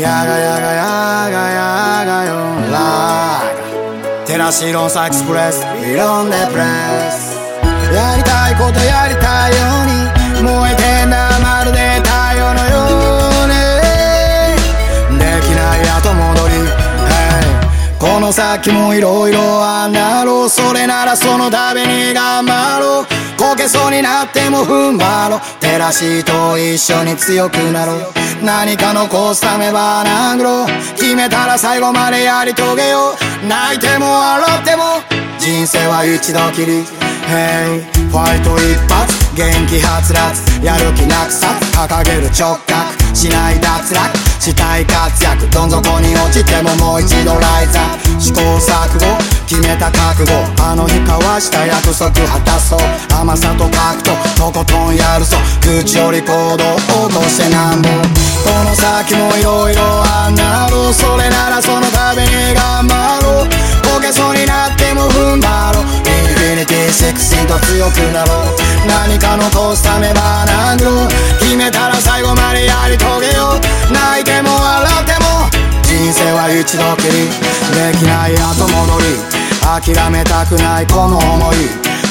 やがやがやがやがよ。ラーテラシロンサエクスプレスイロンデプレス。やりたいことやりたいように燃えてんだまるで太陽のように。できない後戻り Hey この先もいろいろあんだろう。それならそのために頑張ろう。こけそうになっても踏ん張ろう照らしと一緒に強くなろう。何か残すためば殴ろう。決めたら最後までやり遂げよう。泣いても笑っても人生は一度きり。Hey ファイト一発元気はつらつ。やる気なくさ掲げる直角。しない脱落。したい活躍。どん底に落ちてももう一度ライザー。試行錯誤。決めた覚悟。あの日交わした約束果たそう。甘さと格闘。とことんやるぞ。口より行動起こしてなんぼ。この先もいろいろあんなろうそれならそのために頑張ろう。こけそうになっても踏ん張ろう。インフィニティセクシーと強くなろう。何か残すためば殴ろ決めたら最後までやり遂げよう。泣いても笑っても。人生は一度きり。できない後戻り。諦めたくないこの想い。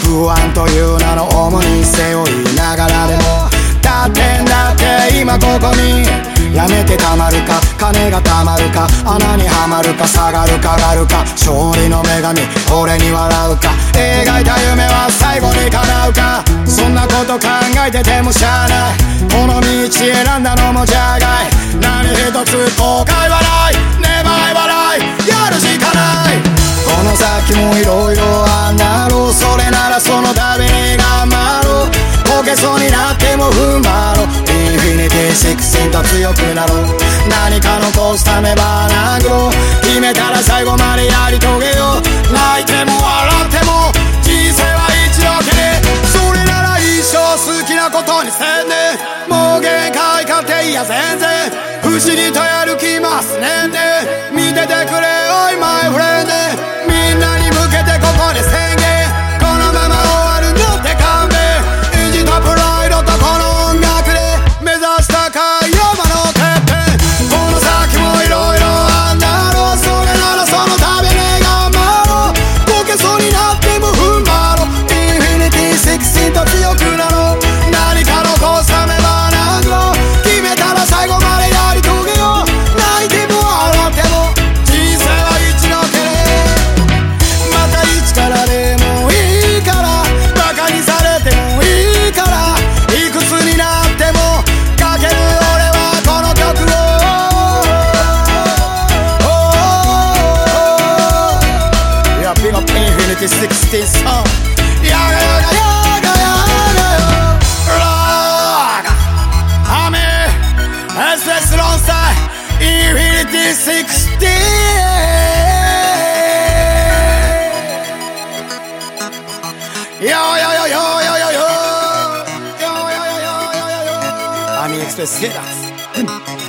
不安という名の重に背負い。ながらでも立ってんだって今ここにやめてたまるか。金がたまるか穴にはまるか下がるかがるか勝利の女神俺に笑うか。描いた夢は最後に叶うか。そんなこと考えててもしゃあない。も踏ん張ろうインフィニティシックスンと強くなろう。何か残すためば殴ろう決めたら最後までやり遂げよう。泣いても笑っても。人生は一度きりそれなら一生好きなことにせんね。もう限界かっていや全然。不思議とやる気ますねんで 80s, T60 Yo, yo, yo, yo, yo, yo, yo. Yo, yo, yo, yo, yo, yo, yo. Ami Express.